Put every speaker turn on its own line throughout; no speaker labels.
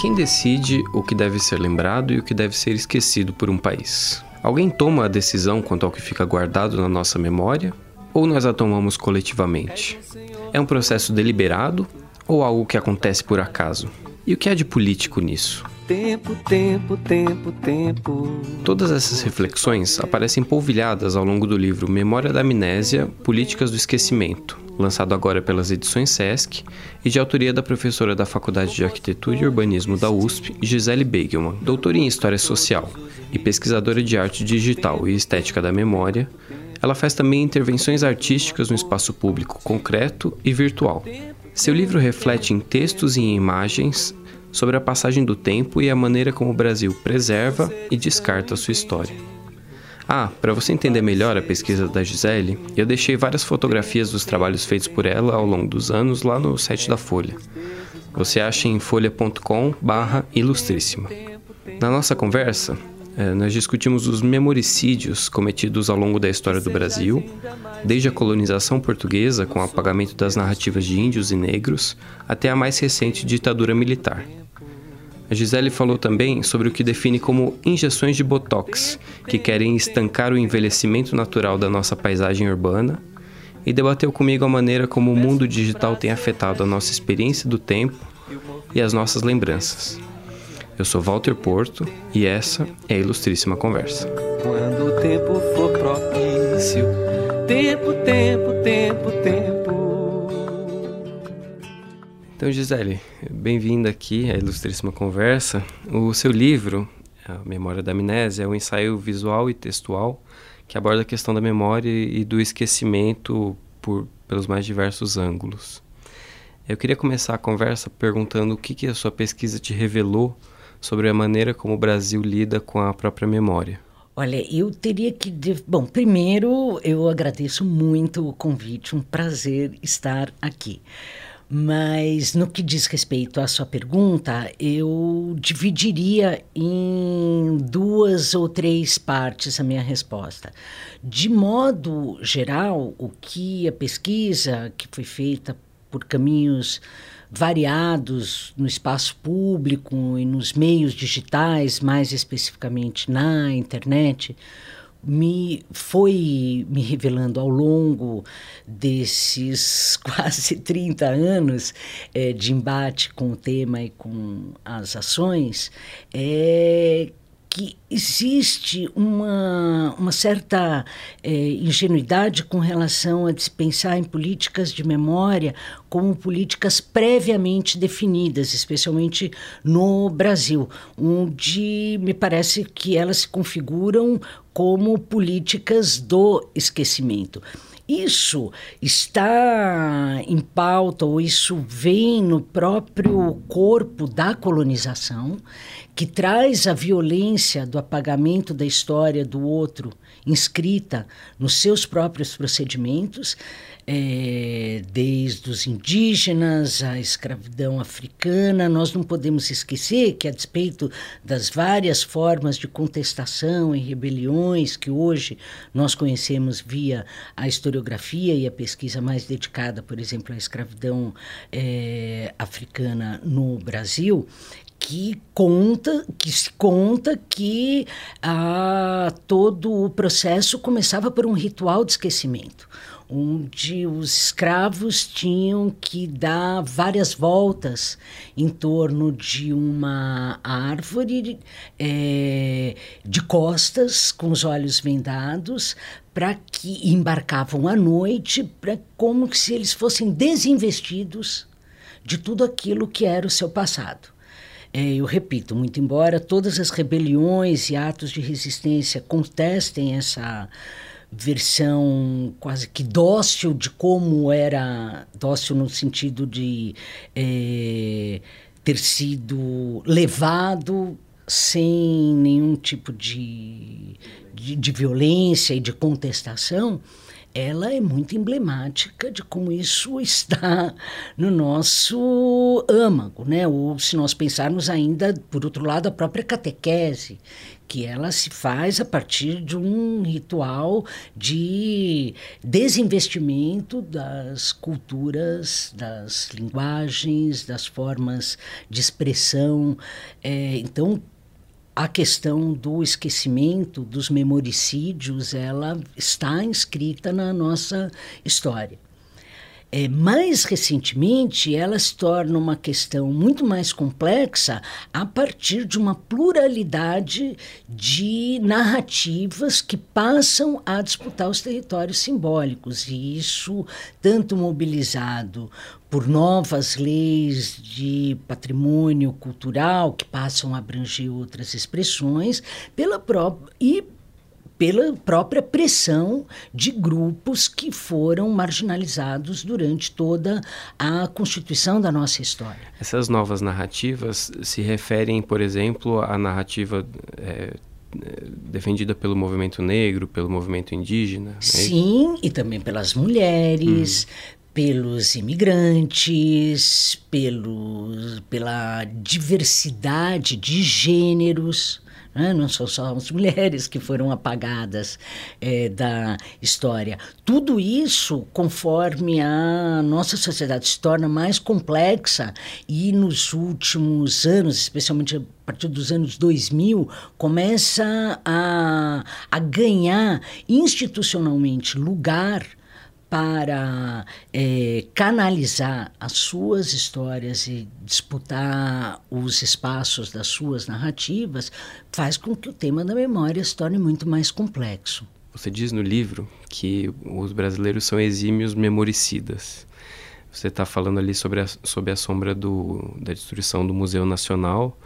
Quem decide o que deve ser lembrado e o que deve ser esquecido por um país? Alguém toma a decisão quanto ao que fica guardado na nossa memória ou nós a tomamos coletivamente? É um processo deliberado ou algo que acontece por acaso? E o que há de político nisso? Tempo, tempo, tempo, tempo. Todas essas reflexões aparecem polvilhadas ao longo do livro Memória da Amnésia Políticas do Esquecimento, lançado agora pelas edições SESC e de autoria da professora da Faculdade de Arquitetura e Urbanismo da USP, Gisele Begelman, doutora em História Social e pesquisadora de arte digital e estética da memória. Ela faz também intervenções artísticas no espaço público concreto e virtual. Seu livro reflete em textos e em imagens sobre a passagem do tempo e a maneira como o Brasil preserva e descarta sua história. Ah, para você entender melhor a pesquisa da Gisele, eu deixei várias fotografias dos trabalhos feitos por ela ao longo dos anos lá no site da Folha. Você acha em folha.com/ilustríssima. Na nossa conversa, eh, nós discutimos os memoricídios cometidos ao longo da história do Brasil, desde a colonização portuguesa com o apagamento das narrativas de índios e negros até a mais recente ditadura militar. A Gisele falou também sobre o que define como injeções de botox, que querem estancar o envelhecimento natural da nossa paisagem urbana, e debateu comigo a maneira como o mundo digital tem afetado a nossa experiência do tempo e as nossas lembranças. Eu sou Walter Porto e essa é a Ilustríssima Conversa. Quando o tempo for propício, tempo, tempo, tempo, tempo. Então, Gisele, bem-vinda aqui à Ilustríssima Conversa. O seu livro, A Memória da Amnésia, é um ensaio visual e textual que aborda a questão da memória e do esquecimento por, pelos mais diversos ângulos. Eu queria começar a conversa perguntando o que, que a sua pesquisa te revelou sobre a maneira como o Brasil lida com a própria memória.
Olha, eu teria que. Bom, primeiro eu agradeço muito o convite, um prazer estar aqui. Mas no que diz respeito à sua pergunta, eu dividiria em duas ou três partes a minha resposta. De modo geral, o que a pesquisa que foi feita por caminhos variados no espaço público e nos meios digitais, mais especificamente na internet, me foi me revelando ao longo desses quase 30 anos é, de embate com o tema e com as ações é que existe uma, uma certa é, ingenuidade com relação a dispensar em políticas de memória como políticas previamente definidas, especialmente no Brasil, onde me parece que elas se configuram como políticas do esquecimento. Isso está em pauta, ou isso vem no próprio corpo da colonização, que traz a violência do apagamento da história do outro inscrita nos seus próprios procedimentos, é, desde os indígenas à escravidão africana. Nós não podemos esquecer que, a despeito das várias formas de contestação e rebeliões que hoje nós conhecemos via a historiografia e a pesquisa mais dedicada, por exemplo, à escravidão é, africana no Brasil, que conta que se conta que ah, todo o processo começava por um ritual de esquecimento onde os escravos tinham que dar várias voltas em torno de uma árvore é, de costas, com os olhos vendados, para que embarcavam à noite, para como se eles fossem desinvestidos de tudo aquilo que era o seu passado. É, eu repito, muito embora todas as rebeliões e atos de resistência contestem essa versão quase que dócil de como era dócil no sentido de é, ter sido levado sem nenhum tipo de, de, de violência e de contestação ela é muito emblemática de como isso está no nosso âmago, né? Ou se nós pensarmos ainda, por outro lado, a própria catequese, que ela se faz a partir de um ritual de desinvestimento das culturas, das linguagens, das formas de expressão. É, então, a questão do esquecimento, dos memoricídios, ela está inscrita na nossa história. É, mais recentemente, ela se torna uma questão muito mais complexa a partir de uma pluralidade de narrativas que passam a disputar os territórios simbólicos, e isso tanto mobilizado por novas leis de patrimônio cultural que passam a abranger outras expressões, pela própria pela própria pressão de grupos que foram marginalizados durante toda a constituição da nossa história.
Essas novas narrativas se referem, por exemplo, à narrativa é, defendida pelo movimento negro, pelo movimento indígena? É
Sim, e também pelas mulheres, hum pelos imigrantes, pelos, pela diversidade de gêneros. Né? Não são só as mulheres que foram apagadas é, da história. Tudo isso, conforme a nossa sociedade se torna mais complexa e nos últimos anos, especialmente a partir dos anos 2000, começa a, a ganhar institucionalmente lugar para é, canalizar as suas histórias e disputar os espaços das suas narrativas, faz com que o tema da memória se torne muito mais complexo.
Você diz no livro que os brasileiros são exímios memoricidas. Você está falando ali sobre a, sobre a sombra do, da destruição do Museu Nacional,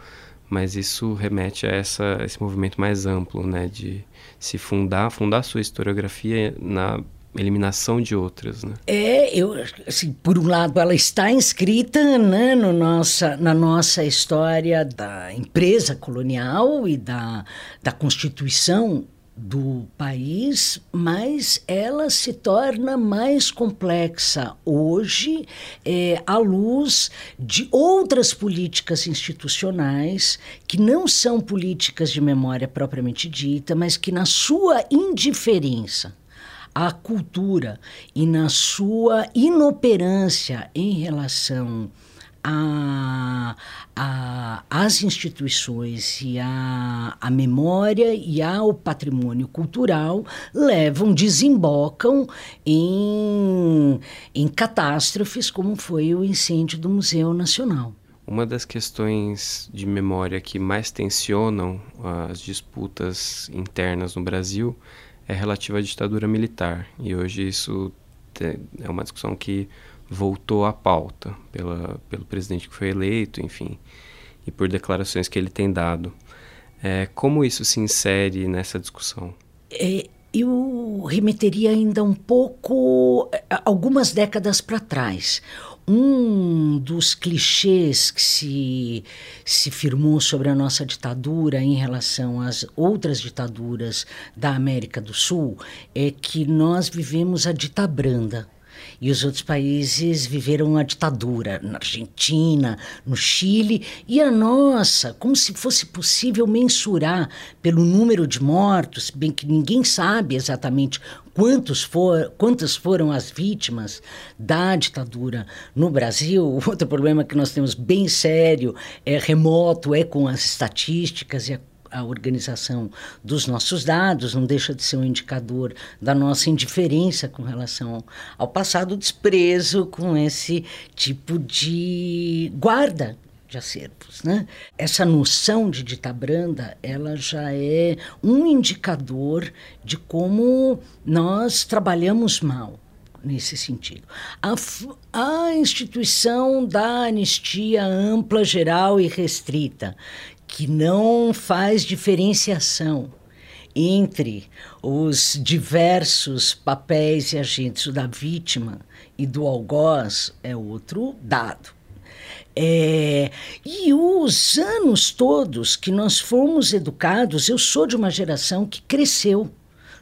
mas isso remete a essa, esse movimento mais amplo, né, de se fundar, fundar sua historiografia na eliminação de outras, né?
É, eu, assim, por um lado, ela está inscrita né, no nossa, na nossa história da empresa colonial e da, da constituição do país, mas ela se torna mais complexa hoje é, à luz de outras políticas institucionais que não são políticas de memória propriamente dita, mas que na sua indiferença à cultura e na sua inoperância em relação a, a, as instituições e a, a memória e ao patrimônio cultural levam, desembocam em, em catástrofes como foi o incêndio do Museu Nacional.
Uma das questões de memória que mais tensionam as disputas internas no Brasil é relativa à ditadura militar. E hoje isso é uma discussão que voltou à pauta pela, pelo presidente que foi eleito, enfim, e por declarações que ele tem dado. É, como isso se insere nessa discussão?
É, eu remeteria ainda um pouco, algumas décadas para trás um dos clichês que se, se firmou sobre a nossa ditadura em relação às outras ditaduras da América do Sul é que nós vivemos a ditabranda e os outros países viveram a ditadura, na Argentina, no Chile, e a nossa, como se fosse possível mensurar pelo número de mortos, bem que ninguém sabe exatamente quantos for, quantas foram as vítimas da ditadura no Brasil. Outro problema que nós temos bem sério, é remoto, é com as estatísticas e a a organização dos nossos dados, não deixa de ser um indicador da nossa indiferença com relação ao passado, desprezo com esse tipo de guarda de acervos, né? Essa noção de ditabranda, ela já é um indicador de como nós trabalhamos mal nesse sentido. A, a instituição da anistia ampla, geral e restrita, que não faz diferenciação entre os diversos papéis e agentes da vítima e do algoz é outro dado. É, e os anos todos que nós fomos educados, eu sou de uma geração que cresceu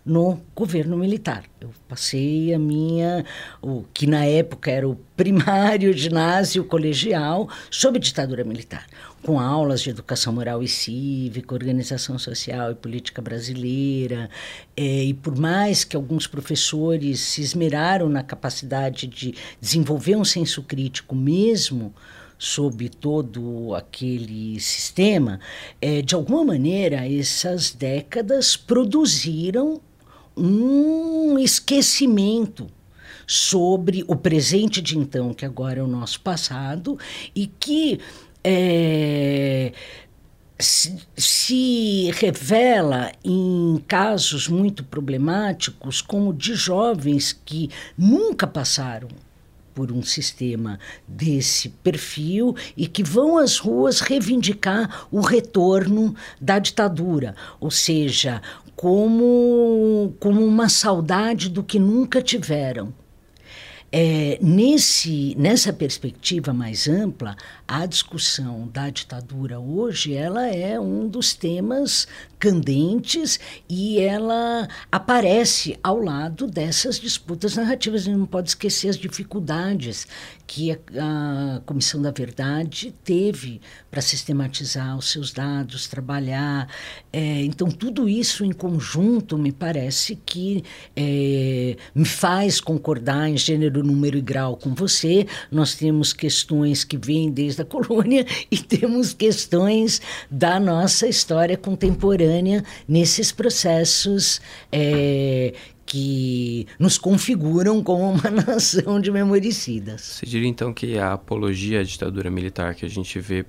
no governo militar. Eu passei a minha, o que na época era o primário, ginásio, colegial, sob ditadura militar, com aulas de educação moral e cívica, organização social e política brasileira. É, e por mais que alguns professores se esmeraram na capacidade de desenvolver um senso crítico mesmo, sob todo aquele sistema, é, de alguma maneira essas décadas produziram um esquecimento sobre o presente de então, que agora é o nosso passado, e que é, se, se, revela em casos muito problemáticos como de jovens que nunca passaram por um sistema desse perfil e que vão às ruas reivindicar o retorno da ditadura, ou seja, como, como uma saudade do que nunca tiveram. É, nesse, nessa perspectiva mais ampla, a discussão da ditadura hoje ela é um dos temas candentes e ela aparece ao lado dessas disputas narrativas. A gente não pode esquecer as dificuldades que a, a Comissão da Verdade teve para sistematizar os seus dados, trabalhar. É, então, tudo isso em conjunto me parece que é, me faz concordar em gênero, número e grau com você. Nós temos questões que vêm desde a colônia e temos questões da nossa história contemporânea nesses processos é, que nos configuram como uma nação de memoricidas.
Você diria então que a apologia à ditadura militar que a gente vê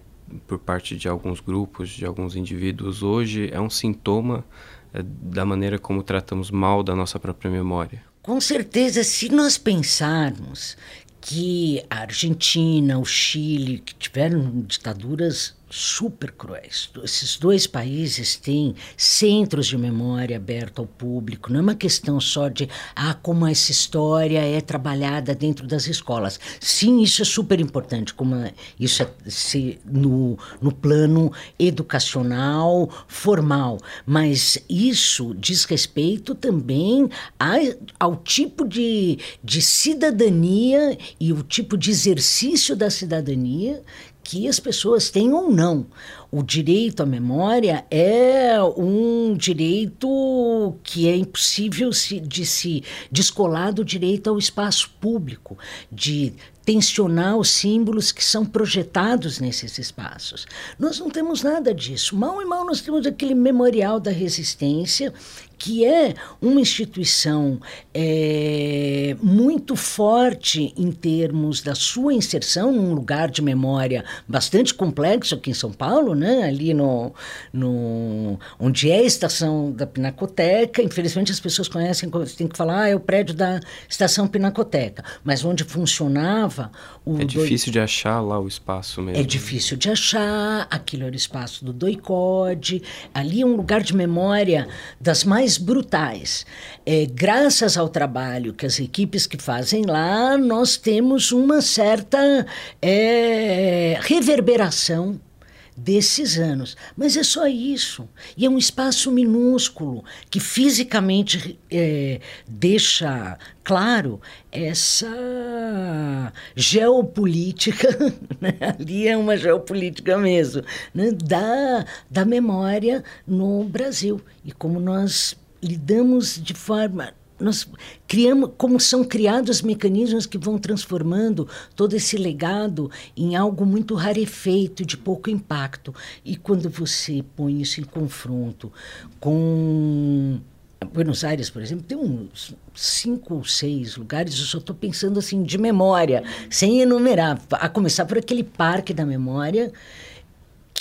por parte de alguns grupos, de alguns indivíduos hoje, é um sintoma é, da maneira como tratamos mal da nossa própria memória?
Com certeza, se nós pensarmos que a Argentina, o Chile, que tiveram ditaduras super cruéis. Esses dois países têm centros de memória abertos ao público. Não é uma questão só de ah, como essa história é trabalhada dentro das escolas. Sim, isso é super importante, como isso é se, no, no plano educacional, formal. Mas isso diz respeito também a, ao tipo de, de cidadania e o tipo de exercício da cidadania que as pessoas têm ou não. O direito à memória é um direito que é impossível de se descolar do direito ao espaço público, de tensionar os símbolos que são projetados nesses espaços. Nós não temos nada disso. Mal e mal nós temos aquele memorial da resistência, que é uma instituição é, muito forte em termos da sua inserção num lugar de memória bastante complexo aqui em São Paulo, né? ali no, no onde é a estação da Pinacoteca. Infelizmente as pessoas conhecem, tem que falar, ah, é o prédio da estação Pinacoteca, mas onde funcionava o
É difícil de achar lá o espaço mesmo.
É difícil de achar, aquilo era o espaço do Doicode, ali é um lugar de memória das mais mais brutais. É, graças ao trabalho que as equipes que fazem lá, nós temos uma certa é, reverberação desses anos. Mas é só isso. E é um espaço minúsculo que fisicamente é, deixa claro essa geopolítica, né? ali é uma geopolítica mesmo, né? da, da memória no Brasil. E como nós lidamos de forma nós criamos, como são criados mecanismos que vão transformando todo esse legado em algo muito rarefeito, de pouco impacto. E quando você põe isso em confronto com Buenos Aires, por exemplo, tem uns cinco ou seis lugares, eu só estou pensando assim de memória, sem enumerar, a começar por aquele parque da memória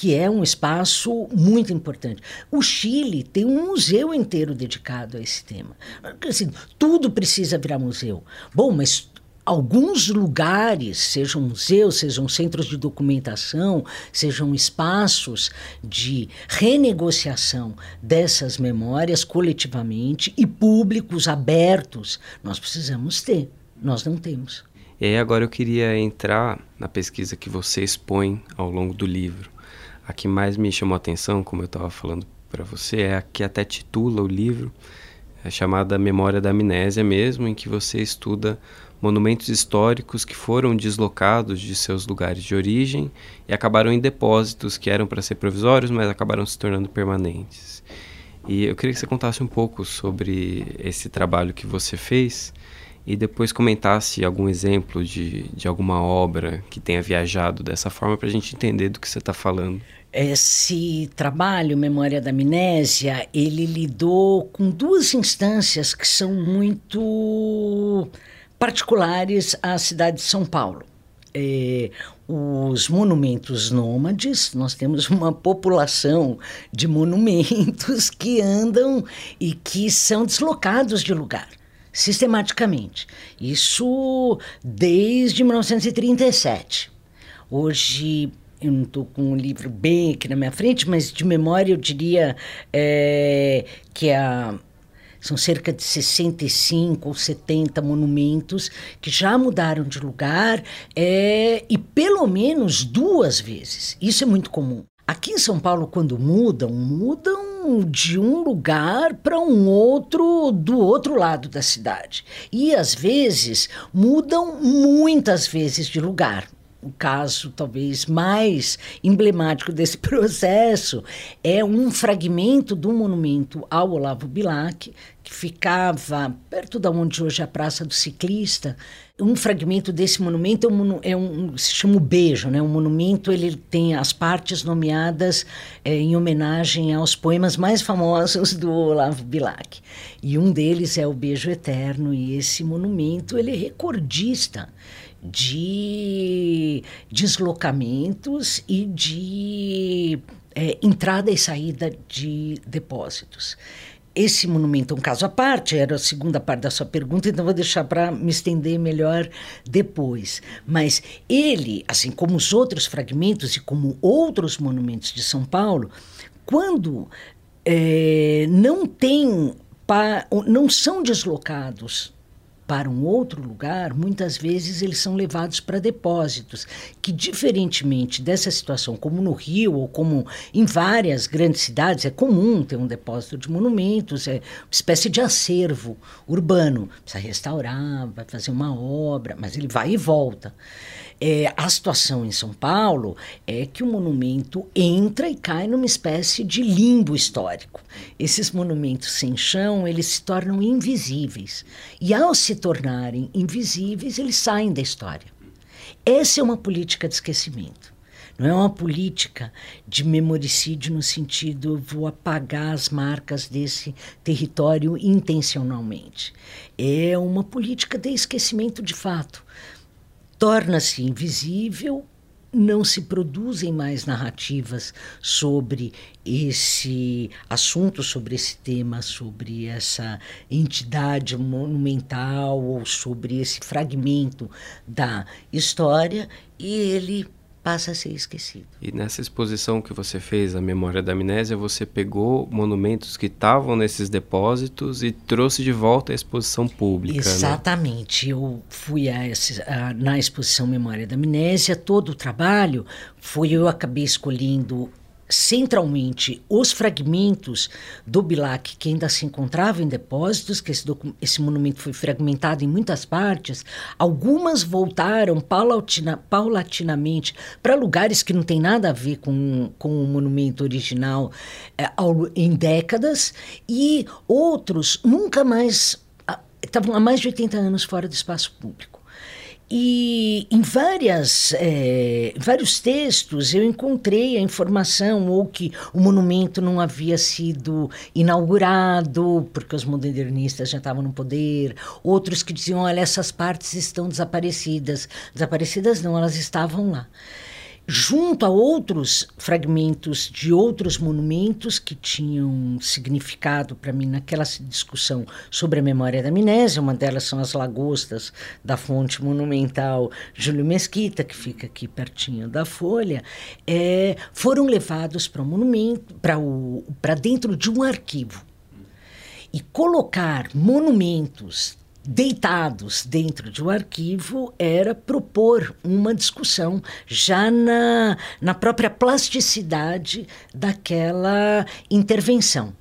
que é um espaço muito importante. O Chile tem um museu inteiro dedicado a esse tema. Assim, tudo precisa virar museu. Bom, mas alguns lugares, sejam museus, sejam centros de documentação, sejam espaços de renegociação dessas memórias coletivamente e públicos abertos, nós precisamos ter. Nós não temos.
E aí agora eu queria entrar na pesquisa que você expõe ao longo do livro. A que mais me chamou a atenção, como eu estava falando para você, é a que até titula o livro é chamada Memória da Amnésia mesmo, em que você estuda monumentos históricos que foram deslocados de seus lugares de origem e acabaram em depósitos que eram para ser provisórios, mas acabaram se tornando permanentes. E eu queria que você contasse um pouco sobre esse trabalho que você fez e depois comentasse algum exemplo de, de alguma obra que tenha viajado dessa forma para a gente entender do que você está falando.
Esse trabalho, Memória da Amnésia, ele lidou com duas instâncias que são muito particulares à cidade de São Paulo. É, os monumentos nômades, nós temos uma população de monumentos que andam e que são deslocados de lugar sistematicamente. Isso desde 1937. Hoje, eu não estou com o livro bem aqui na minha frente, mas de memória eu diria é, que a são cerca de 65 ou 70 monumentos que já mudaram de lugar é, e pelo menos duas vezes. Isso é muito comum. Aqui em São Paulo, quando mudam, mudam de um lugar para um outro, do outro lado da cidade. E às vezes mudam muitas vezes de lugar o caso talvez mais emblemático desse processo é um fragmento do monumento ao Olavo Bilac, que ficava perto da onde hoje é a Praça do Ciclista. Um fragmento desse monumento é um, é um se chama o Beijo, né? Um monumento ele tem as partes nomeadas é, em homenagem aos poemas mais famosos do Olavo Bilac. E um deles é o Beijo Eterno e esse monumento ele é recordista de deslocamentos e de é, entrada e saída de depósitos. Esse monumento é um caso à parte, era a segunda parte da sua pergunta, então vou deixar para me estender melhor depois. Mas ele, assim como os outros fragmentos e como outros monumentos de São Paulo, quando é, não tem, não são deslocados para um outro lugar, muitas vezes eles são levados para depósitos, que diferentemente dessa situação, como no Rio ou como em várias grandes cidades, é comum ter um depósito de monumentos, é uma espécie de acervo urbano. Precisa restaurar, vai fazer uma obra, mas ele vai e volta. É, a situação em São Paulo é que o monumento entra e cai numa espécie de limbo histórico. Esses monumentos sem chão, eles se tornam invisíveis. E ao se tornarem invisíveis, eles saem da história. Essa é uma política de esquecimento. Não é uma política de memoricídio no sentido vou apagar as marcas desse território intencionalmente. É uma política de esquecimento de fato torna-se invisível, não se produzem mais narrativas sobre esse assunto, sobre esse tema, sobre essa entidade monumental ou sobre esse fragmento da história, e ele passa a ser esquecido.
E nessa exposição que você fez, a Memória da Amnésia, você pegou monumentos que estavam nesses depósitos e trouxe de volta à exposição pública. Né?
Exatamente.
Né?
Eu fui a, a, na exposição Memória da Amnésia, todo o trabalho foi eu acabei escolhendo centralmente os fragmentos do Bilac que ainda se encontravam em depósitos, que esse, esse monumento foi fragmentado em muitas partes, algumas voltaram paulatina, paulatinamente para lugares que não tem nada a ver com, com o monumento original é, ao, em décadas, e outros nunca mais estavam há mais de 80 anos fora do espaço público. E em várias, é, vários textos eu encontrei a informação ou que o monumento não havia sido inaugurado porque os modernistas já estavam no poder, outros que diziam, olha, essas partes estão desaparecidas. Desaparecidas não, elas estavam lá junto a outros fragmentos de outros monumentos que tinham significado para mim naquela discussão sobre a memória da amnésia. Uma delas são as lagostas da fonte monumental Júlio Mesquita, que fica aqui pertinho da Folha, é, foram levados para o monumento, para dentro de um arquivo. E colocar monumentos deitados dentro de um arquivo era propor uma discussão já na, na própria plasticidade daquela intervenção.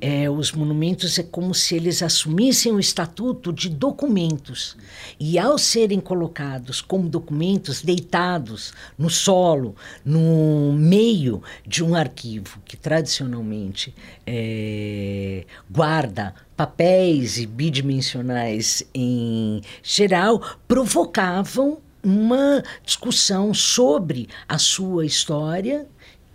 É, os monumentos é como se eles assumissem o estatuto de documentos. E ao serem colocados como documentos deitados no solo, no meio de um arquivo que tradicionalmente é, guarda papéis e bidimensionais em geral, provocavam uma discussão sobre a sua história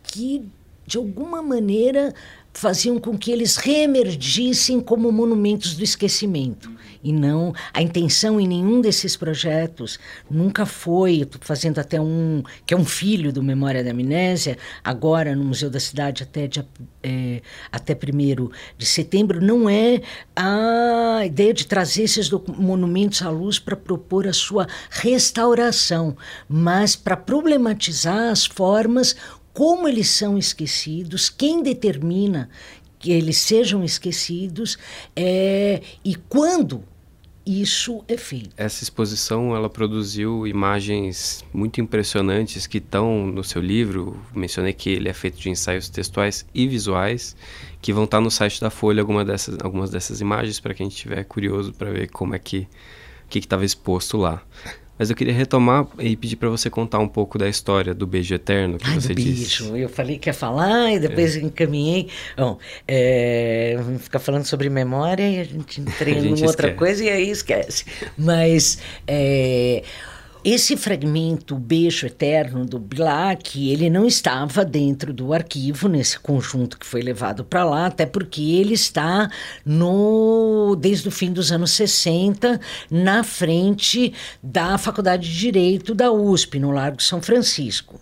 que, de alguma maneira, faziam com que eles reemergissem como monumentos do esquecimento. E não, a intenção em nenhum desses projetos nunca foi, estou fazendo até um, que é um filho do Memória da Amnésia, agora no Museu da Cidade até, dia, é, até 1 de setembro, não é a ideia de trazer esses monumentos à luz para propor a sua restauração, mas para problematizar as formas como eles são esquecidos, quem determina que eles sejam esquecidos é, e quando isso é feito.
Essa exposição ela produziu imagens muito impressionantes que estão no seu livro. Mencionei que ele é feito de ensaios textuais e visuais que vão estar no site da Folha alguma dessas, algumas dessas imagens para quem estiver curioso para ver como é que o que estava exposto lá. Mas eu queria retomar e pedir para você contar um pouco da história do beijo eterno que
Ai,
você
do
disse.
Beijo. Eu falei que ia falar e depois é. encaminhei. Bom, é, ficar falando sobre memória e a gente treina em outra coisa e aí esquece. Mas é, esse fragmento, o Beijo Eterno do Bilac, ele não estava dentro do arquivo, nesse conjunto que foi levado para lá, até porque ele está no desde o fim dos anos 60, na frente da Faculdade de Direito da USP, no Largo São Francisco.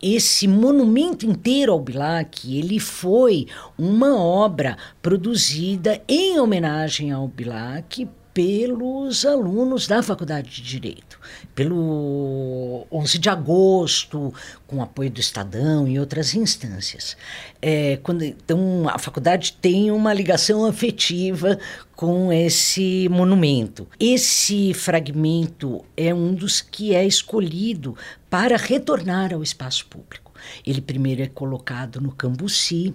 Esse monumento inteiro ao Bilac, ele foi uma obra produzida em homenagem ao Bilac pelos alunos da Faculdade de Direito, pelo 11 de agosto, com apoio do Estadão e outras instâncias. É, quando, então, a faculdade tem uma ligação afetiva com esse monumento. Esse fragmento é um dos que é escolhido para retornar ao espaço público. Ele primeiro é colocado no Cambuci,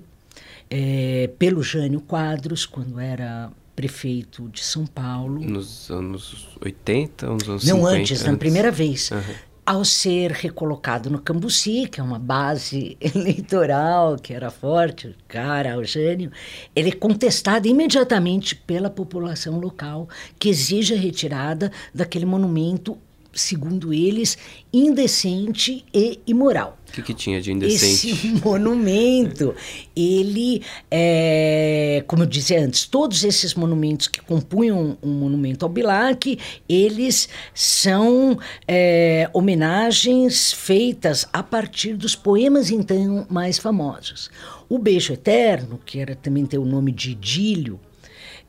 é, pelo Jânio Quadros, quando era prefeito de São Paulo.
Nos anos 80 ou nos anos
Não,
50?
antes, na primeira vez. Uhum. Ao ser recolocado no Cambuci, que é uma base eleitoral que era forte, cara ao Jânio, ele é contestado imediatamente pela população local, que exige a retirada daquele monumento segundo eles, indecente e imoral.
O que, que, tinha de indecente?
Esse monumento, ele, é, como eu dizia antes, todos esses monumentos que compunham um monumento ao Bilac, eles são é, homenagens feitas a partir dos poemas então mais famosos. O Beijo Eterno, que era também tem o nome de Idílio,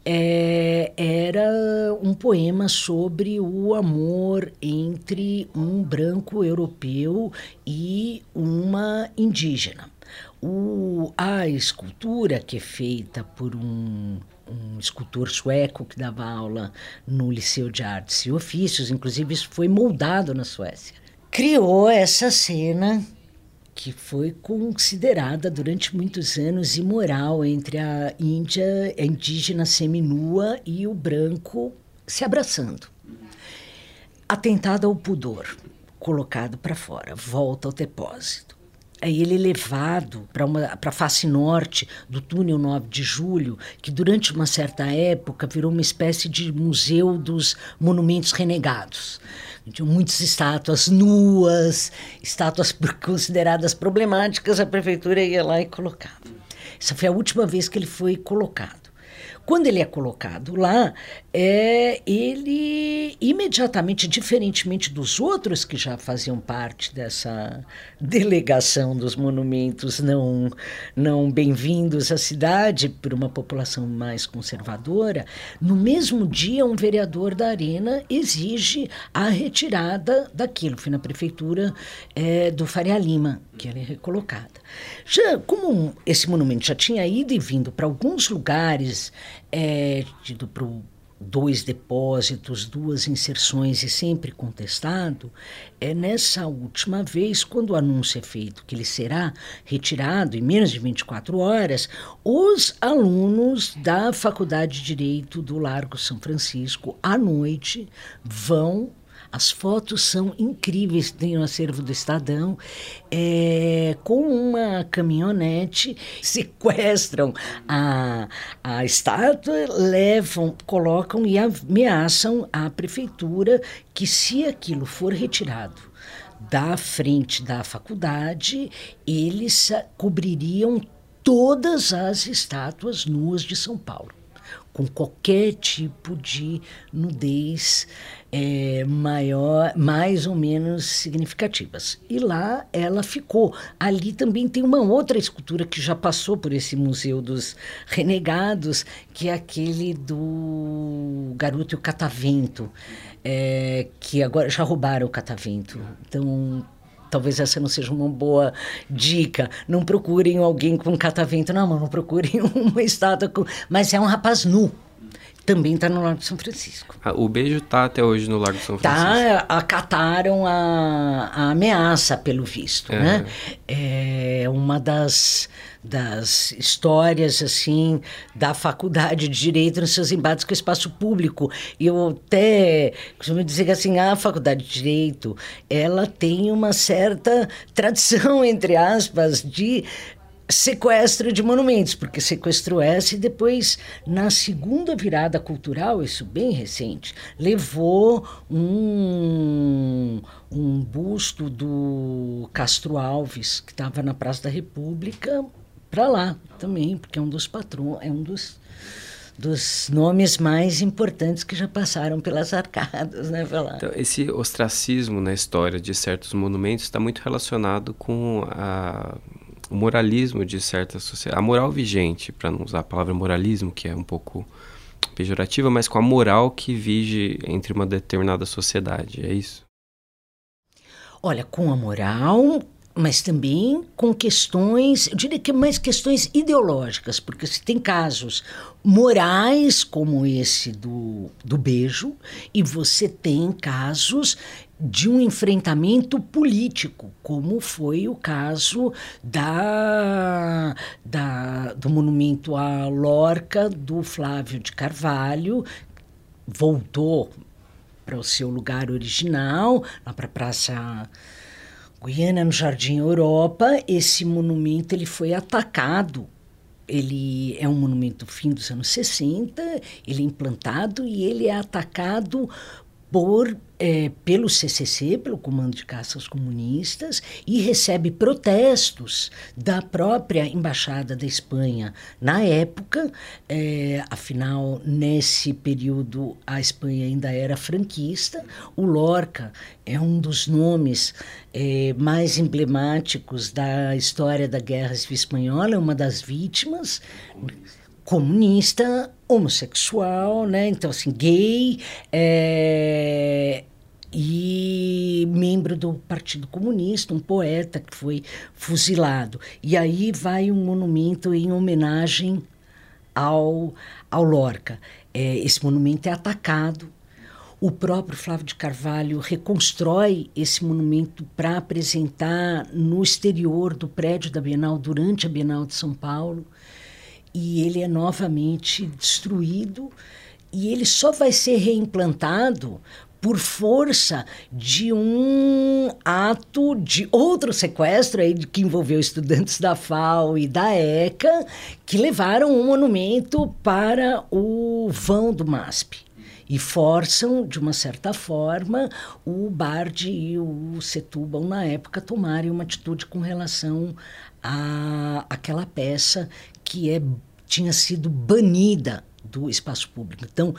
é, era um poema sobre o amor entre um branco europeu e uma indígena. O, a escultura, que é feita por um, um escultor sueco que dava aula no Liceu de Artes e Ofícios, inclusive isso foi moldado na Suécia, criou essa cena que foi considerada durante muitos anos imoral entre a Índia, a indígena seminua e o branco se abraçando. Atentado ao pudor, colocado para fora, volta ao depósito. Ele é levado para a face norte do túnel 9 de julho, que durante uma certa época virou uma espécie de museu dos monumentos renegados tinham muitas estátuas nuas, estátuas consideradas problemáticas, a prefeitura ia lá e colocava. Essa foi a última vez que ele foi colocado. Quando ele é colocado lá, é, ele imediatamente, diferentemente dos outros que já faziam parte dessa delegação dos monumentos não, não bem-vindos à cidade por uma população mais conservadora, no mesmo dia um vereador da Arena exige a retirada daquilo. Foi na prefeitura é, do Faria Lima que ela é recolocada. Já como esse monumento já tinha ido e vindo para alguns lugares, é, ido para dois depósitos, duas inserções e sempre contestado, é nessa última vez, quando o anúncio é feito que ele será retirado em menos de 24 horas, os alunos da Faculdade de Direito do Largo São Francisco, à noite, vão as fotos são incríveis, tem no acervo do Estadão, é, com uma caminhonete, sequestram a, a estátua, levam, colocam e ameaçam a prefeitura que se aquilo for retirado da frente da faculdade, eles cobririam todas as estátuas nuas de São Paulo com qualquer tipo de nudez é, maior, mais ou menos significativas. E lá ela ficou. Ali também tem uma outra escultura que já passou por esse Museu dos Renegados, que é aquele do Garoto e o Catavento, é, que agora já roubaram o Catavento. Então talvez essa não seja uma boa dica. Não procurem alguém com catavento na mão, não procurem uma estátua com. Mas é um rapaz nu também está no Lago de São Francisco.
Ah, o beijo está até hoje no Lago de São
tá, Francisco? Tá, acataram a, a ameaça, pelo visto, é. né? É uma das, das histórias, assim, da faculdade de Direito nos seus embates com o espaço público. E eu até costumo dizer que, assim, a faculdade de Direito, ela tem uma certa tradição, entre aspas, de sequestro de monumentos, porque sequestrou essa e depois, na segunda virada cultural, isso bem recente, levou um, um busto do Castro Alves, que estava na Praça da República, para lá também, porque é um dos patrões, é um dos dos nomes mais importantes que já passaram pelas arcadas, né,
Então, esse ostracismo na história de certos monumentos está muito relacionado com a o moralismo de certa sociedade, a moral vigente, para não usar a palavra moralismo, que é um pouco pejorativa, mas com a moral que vige entre uma determinada sociedade, é isso?
Olha, com a moral, mas também com questões, eu diria que mais questões ideológicas, porque se tem casos morais como esse do, do beijo, e você tem casos de um enfrentamento político, como foi o caso da, da, do monumento à Lorca do Flávio de Carvalho, voltou para o seu lugar original, lá para a Praça Guiana, no Jardim Europa, esse monumento ele foi atacado. Ele é um monumento fim dos anos 60, ele é implantado e ele é atacado por é, pelo CCC, pelo Comando de Caça aos Comunistas, e recebe protestos da própria Embaixada da Espanha na época, é, afinal, nesse período a Espanha ainda era franquista. O Lorca é um dos nomes é, mais emblemáticos da história da Guerra Civil Espanhola, é uma das vítimas comunista, homossexual, né? Então, assim, gay é, e membro do Partido Comunista, um poeta que foi fuzilado. E aí vai um monumento em homenagem ao, ao Lorca. É, esse monumento é atacado. O próprio Flávio de Carvalho reconstrói esse monumento para apresentar no exterior do prédio da Bienal durante a Bienal de São Paulo e ele é novamente destruído e ele só vai ser reimplantado por força de um ato de outro sequestro aí que envolveu estudantes da FAO e da ECA que levaram um monumento para o vão do MASP e forçam, de uma certa forma, o Bard e o Setúbal, na época, tomarem uma atitude com relação a aquela peça que é, tinha sido banida do espaço público. Então,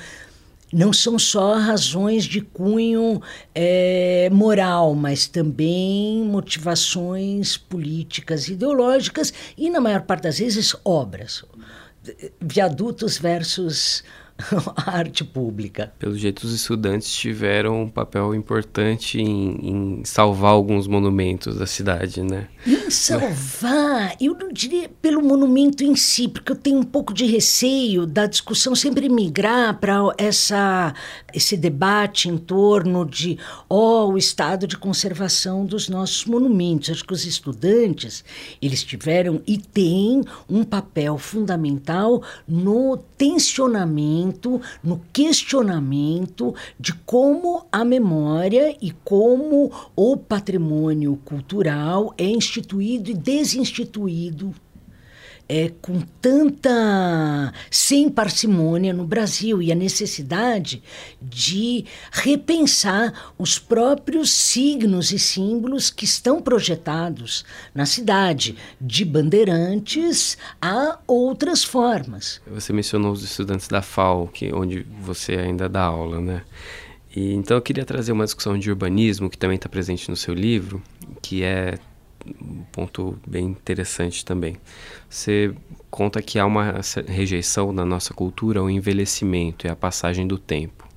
não são só razões de cunho é, moral, mas também motivações políticas, ideológicas e, na maior parte das vezes, obras. Viadutos versus a arte pública.
Pelo jeito, os estudantes tiveram um papel importante em, em salvar alguns monumentos da cidade, né?
Em salvar, eu não diria pelo monumento em si, porque eu tenho um pouco de receio da discussão sempre migrar para essa esse debate em torno de oh, o estado de conservação dos nossos monumentos. Acho que os estudantes, eles tiveram e têm um papel fundamental no tensionamento, no questionamento de como a memória e como o patrimônio cultural é instituído e desinstituído é, com tanta sem parcimônia no Brasil e a necessidade de repensar os próprios signos e símbolos que estão projetados na cidade, de bandeirantes a outras formas.
Você mencionou os estudantes da FAO, que, onde você ainda dá aula, né? E, então eu queria trazer uma discussão de urbanismo que também está presente no seu livro, que é um ponto bem interessante também. Você conta que há uma rejeição na nossa cultura ao envelhecimento e à passagem do tempo.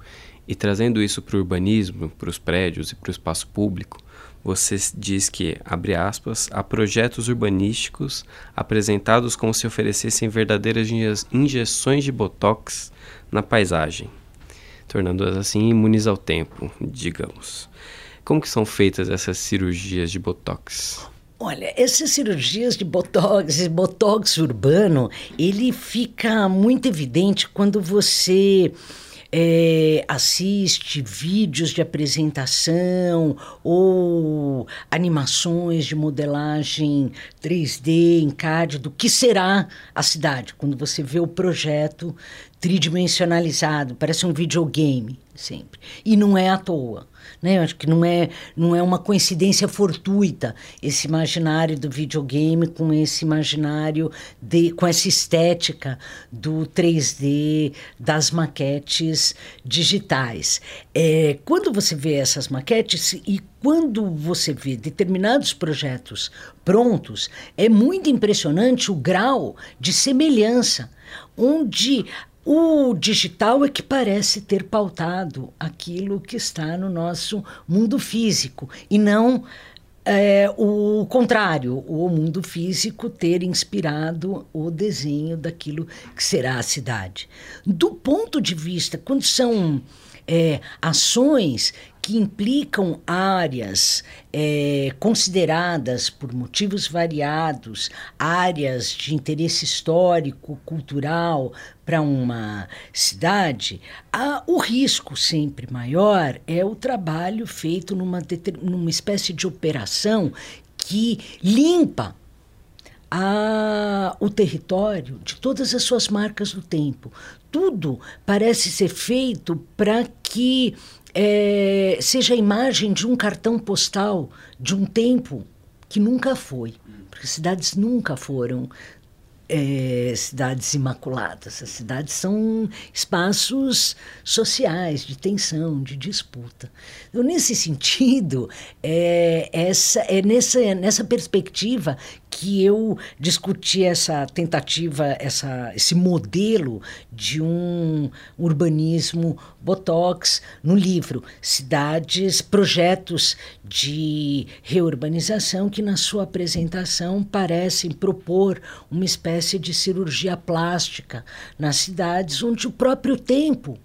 E trazendo isso para o urbanismo, para os prédios e para o espaço público, você diz que, abre aspas, há projetos urbanísticos apresentados como se oferecessem verdadeiras injeções de botox na paisagem, tornando-as assim imunes ao tempo, digamos. Como que são feitas essas cirurgias de botox?
Olha, essas cirurgias de botox, botox urbano, ele fica muito evidente quando você é, assiste vídeos de apresentação ou animações de modelagem 3D em CAD do que será a cidade, quando você vê o projeto tridimensionalizado, parece um videogame sempre. E não é à toa. Né? Eu acho que não é, não é uma coincidência fortuita esse imaginário do videogame com esse imaginário, de, com essa estética do 3D, das maquetes digitais. É, quando você vê essas maquetes e quando você vê determinados projetos prontos, é muito impressionante o grau de semelhança, onde o digital é que parece ter pautado aquilo que está no nosso mundo físico e não é, o contrário, o mundo físico ter inspirado o desenho daquilo que será a cidade. Do ponto de vista, quando são é, ações que implicam áreas é, consideradas por motivos variados, áreas de interesse histórico, cultural para uma cidade, o risco sempre maior é o trabalho feito numa, numa espécie de operação que limpa a, o território de todas as suas marcas do tempo. Tudo parece ser feito para que é, seja a imagem de um cartão postal de um tempo que nunca foi. Porque cidades nunca foram é, cidades imaculadas. As cidades são espaços sociais de tensão, de disputa. Então, nesse sentido, é, essa, é nessa, nessa perspectiva que eu discuti essa tentativa, essa, esse modelo de um urbanismo botox no livro Cidades, projetos de reurbanização que na sua apresentação parecem propor uma espécie de cirurgia plástica nas cidades onde o próprio tempo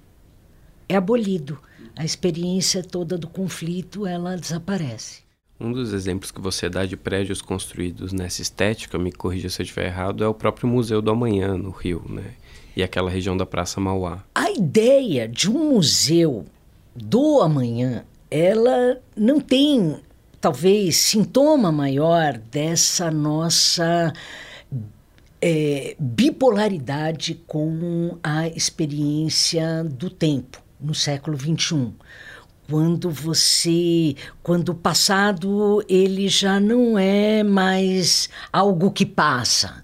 é abolido. A experiência toda do conflito ela desaparece.
Um dos exemplos que você dá de prédios construídos nessa estética, me corrija se eu estiver errado, é o próprio Museu do Amanhã, no Rio, né? E aquela região da Praça Mauá.
A ideia de um museu do amanhã, ela não tem, talvez, sintoma maior dessa nossa é, bipolaridade com a experiência do tempo no século XXI quando você quando o passado ele já não é mais algo que passa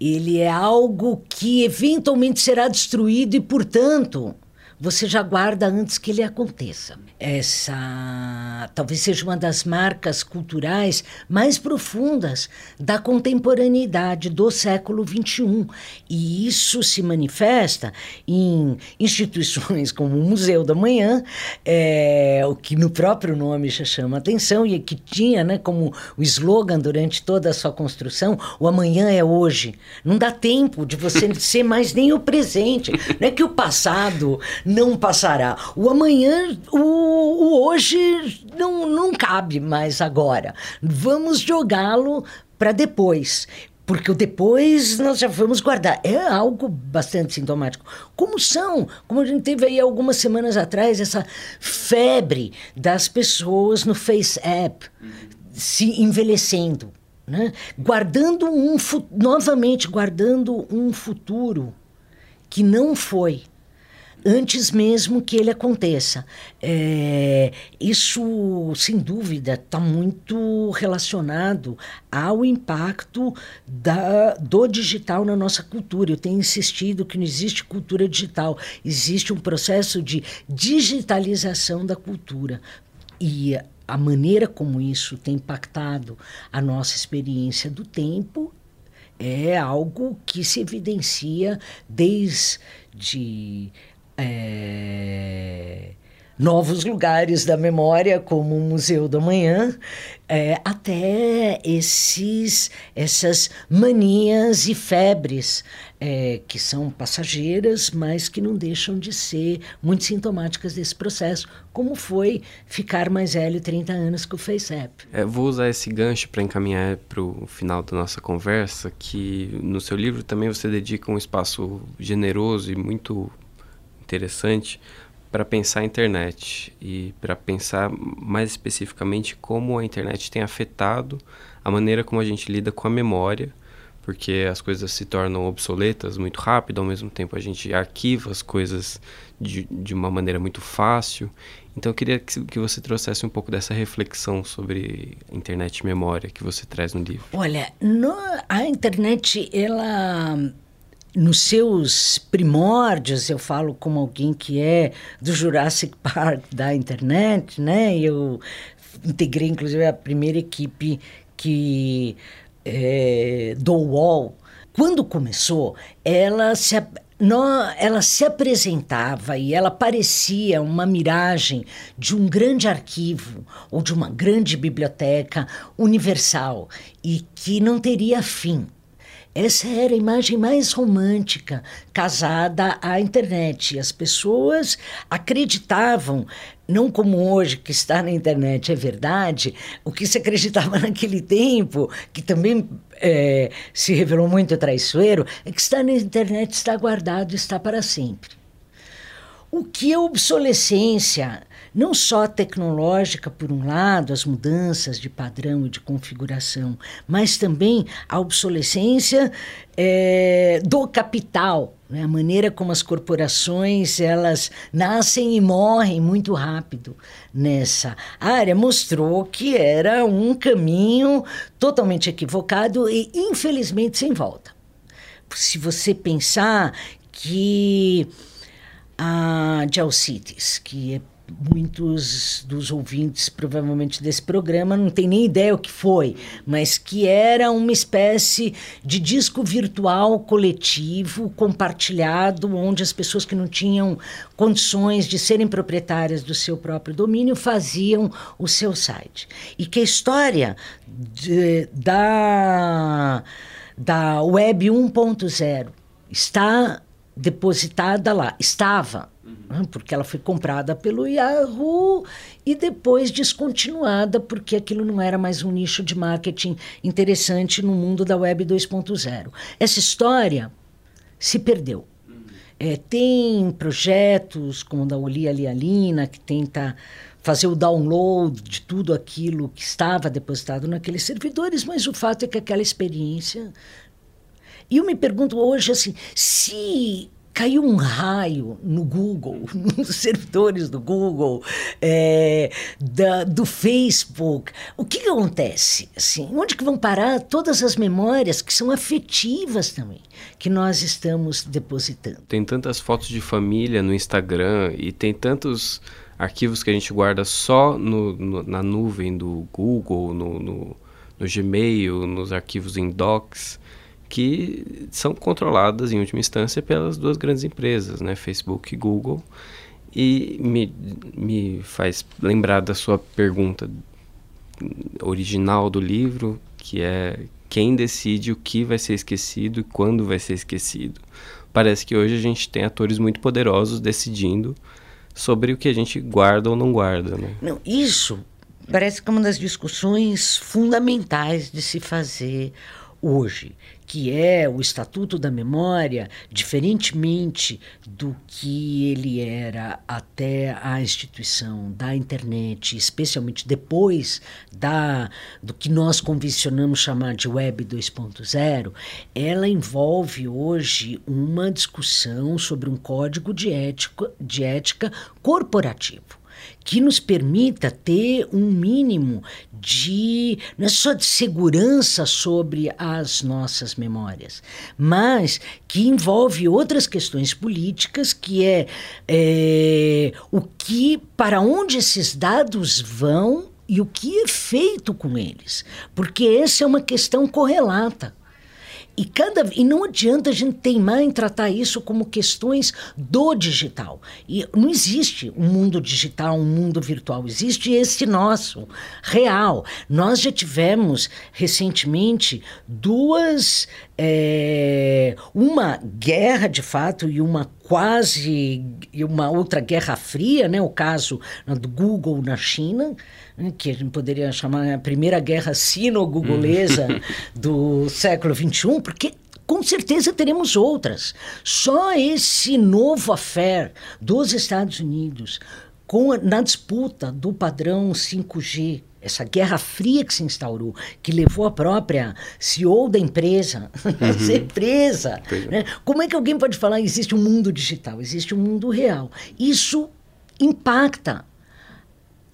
ele é algo que eventualmente será destruído e portanto você já guarda antes que ele aconteça. Essa talvez seja uma das marcas culturais mais profundas da contemporaneidade do século XXI. E isso se manifesta em instituições como o Museu da Manhã, é, o que no próprio nome já chama atenção e que tinha né, como o slogan durante toda a sua construção: o amanhã é hoje. Não dá tempo de você ser mais nem o presente. Não é que o passado não passará. O amanhã, o, hoje não, não cabe mais agora. Vamos jogá-lo para depois porque o depois nós já vamos guardar. É algo bastante sintomático. Como são, como a gente teve aí algumas semanas atrás, essa febre das pessoas no Face App se envelhecendo, né? guardando um novamente guardando um futuro que não foi antes mesmo que ele aconteça. É, isso, sem dúvida, está muito relacionado ao impacto da, do digital na nossa cultura. Eu tenho insistido que não existe cultura digital, existe um processo de digitalização da cultura. E a maneira como isso tem impactado a nossa experiência do tempo é algo que se evidencia desde é, novos lugares da memória, como o Museu da Manhã, é, até esses, essas manias e febres é, que são passageiras, mas que não deixam de ser muito sintomáticas desse processo, como foi ficar mais velho 30 anos com o FaceApp.
É, vou usar esse gancho para encaminhar para o final da nossa conversa, que no seu livro também você dedica um espaço generoso e muito interessante para pensar a internet e para pensar mais especificamente como a internet tem afetado a maneira como a gente lida com a memória, porque as coisas se tornam obsoletas muito rápido, ao mesmo tempo a gente arquiva as coisas de, de uma maneira muito fácil. Então eu queria que, que você trouxesse um pouco dessa reflexão sobre internet e memória que você traz no livro.
Olha, no, a internet, ela nos seus primórdios, eu falo como alguém que é do Jurassic Park da internet, né? Eu integrei, inclusive, a primeira equipe que é, do UOL. Quando começou, ela se, no, ela se apresentava e ela parecia uma miragem de um grande arquivo ou de uma grande biblioteca universal e que não teria fim. Essa era a imagem mais romântica casada à internet. As pessoas acreditavam, não como hoje, que está na internet é verdade, o que se acreditava naquele tempo, que também é, se revelou muito traiçoeiro, é que está na internet está guardado, está para sempre. O que é obsolescência não só tecnológica, por um lado, as mudanças de padrão e de configuração, mas também a obsolescência é, do capital, né? a maneira como as corporações elas nascem e morrem muito rápido nessa área mostrou que era um caminho totalmente equivocado e infelizmente sem volta. Se você pensar que a Geocities, que é muitos dos ouvintes, provavelmente, desse programa não tem nem ideia o que foi, mas que era uma espécie de disco virtual coletivo, compartilhado, onde as pessoas que não tinham condições de serem proprietárias do seu próprio domínio faziam o seu site. E que a história de, da, da Web 1.0 está depositada lá, estava né, porque ela foi comprada pelo Yahoo e depois descontinuada porque aquilo não era mais um nicho de marketing interessante no mundo da Web 2.0. Essa história se perdeu. É, tem projetos como o da Olia Lialina, que tenta fazer o download de tudo aquilo que estava depositado naqueles servidores, mas o fato é que aquela experiência. E eu me pergunto hoje assim: se caiu um raio no Google, nos servidores do Google, é, da, do Facebook. O que, que acontece? Assim, onde que vão parar todas as memórias que são afetivas também, que nós estamos depositando?
Tem tantas fotos de família no Instagram e tem tantos arquivos que a gente guarda só no, no, na nuvem do Google, no, no, no Gmail, nos arquivos em Docs que são controladas em última instância pelas duas grandes empresas, né, Facebook e Google. E me, me faz lembrar da sua pergunta original do livro, que é quem decide o que vai ser esquecido e quando vai ser esquecido. Parece que hoje a gente tem atores muito poderosos decidindo sobre o que a gente guarda ou não guarda. Né?
Não, isso parece que é uma das discussões fundamentais de se fazer hoje, que é o Estatuto da Memória, diferentemente do que ele era até a instituição da internet, especialmente depois da do que nós convencionamos chamar de Web 2.0, ela envolve hoje uma discussão sobre um código de ética, de ética corporativo que nos permita ter um mínimo de não é só de segurança sobre as nossas memórias, mas que envolve outras questões políticas, que é, é o que para onde esses dados vão e o que é feito com eles, porque essa é uma questão correlata. E, cada, e não adianta a gente teimar em tratar isso como questões do digital. E não existe um mundo digital, um mundo virtual. Existe esse nosso, real. Nós já tivemos recentemente duas. É, uma guerra de fato e uma quase e uma outra guerra fria, né? O caso do Google na China, né? que a gente poderia chamar a primeira guerra sino-gugolesa uhum. do século XXI, porque com certeza teremos outras. Só esse novo affair dos Estados Unidos com a, na disputa do padrão 5G essa guerra fria que se instaurou, que levou a própria CEO da empresa uhum. a ser presa. Né? Como é que alguém pode falar que existe um mundo digital? Existe um mundo real. Isso impacta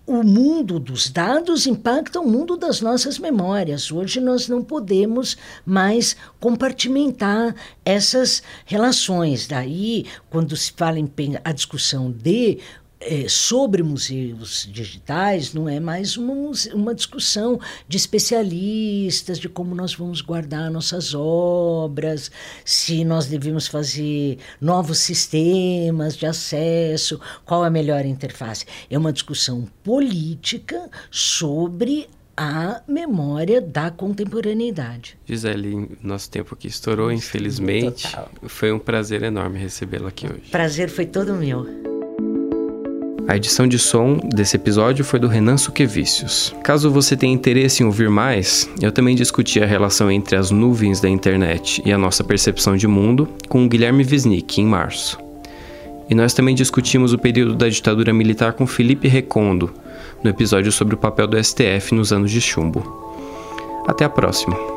o mundo dos dados impacta o mundo das nossas memórias. Hoje nós não podemos mais compartimentar essas relações. Daí, quando se fala em a discussão de é, sobre museus digitais não é mais uma, uma discussão de especialistas, de como nós vamos guardar nossas obras, se nós devemos fazer novos sistemas de acesso, qual a melhor interface. É uma discussão política sobre a memória da contemporaneidade.
Gisele, nosso tempo aqui estourou, infelizmente. Total. Foi um prazer enorme recebê-la aqui hoje.
Prazer foi todo meu.
A edição de som desse episódio foi do Renan Suquevicius. Caso você tenha interesse em ouvir mais, eu também discuti a relação entre as nuvens da internet e a nossa percepção de mundo com o Guilherme Wisnik em março. E nós também discutimos o período da ditadura militar com Felipe Recondo, no episódio sobre o papel do STF nos anos de chumbo. Até a próxima!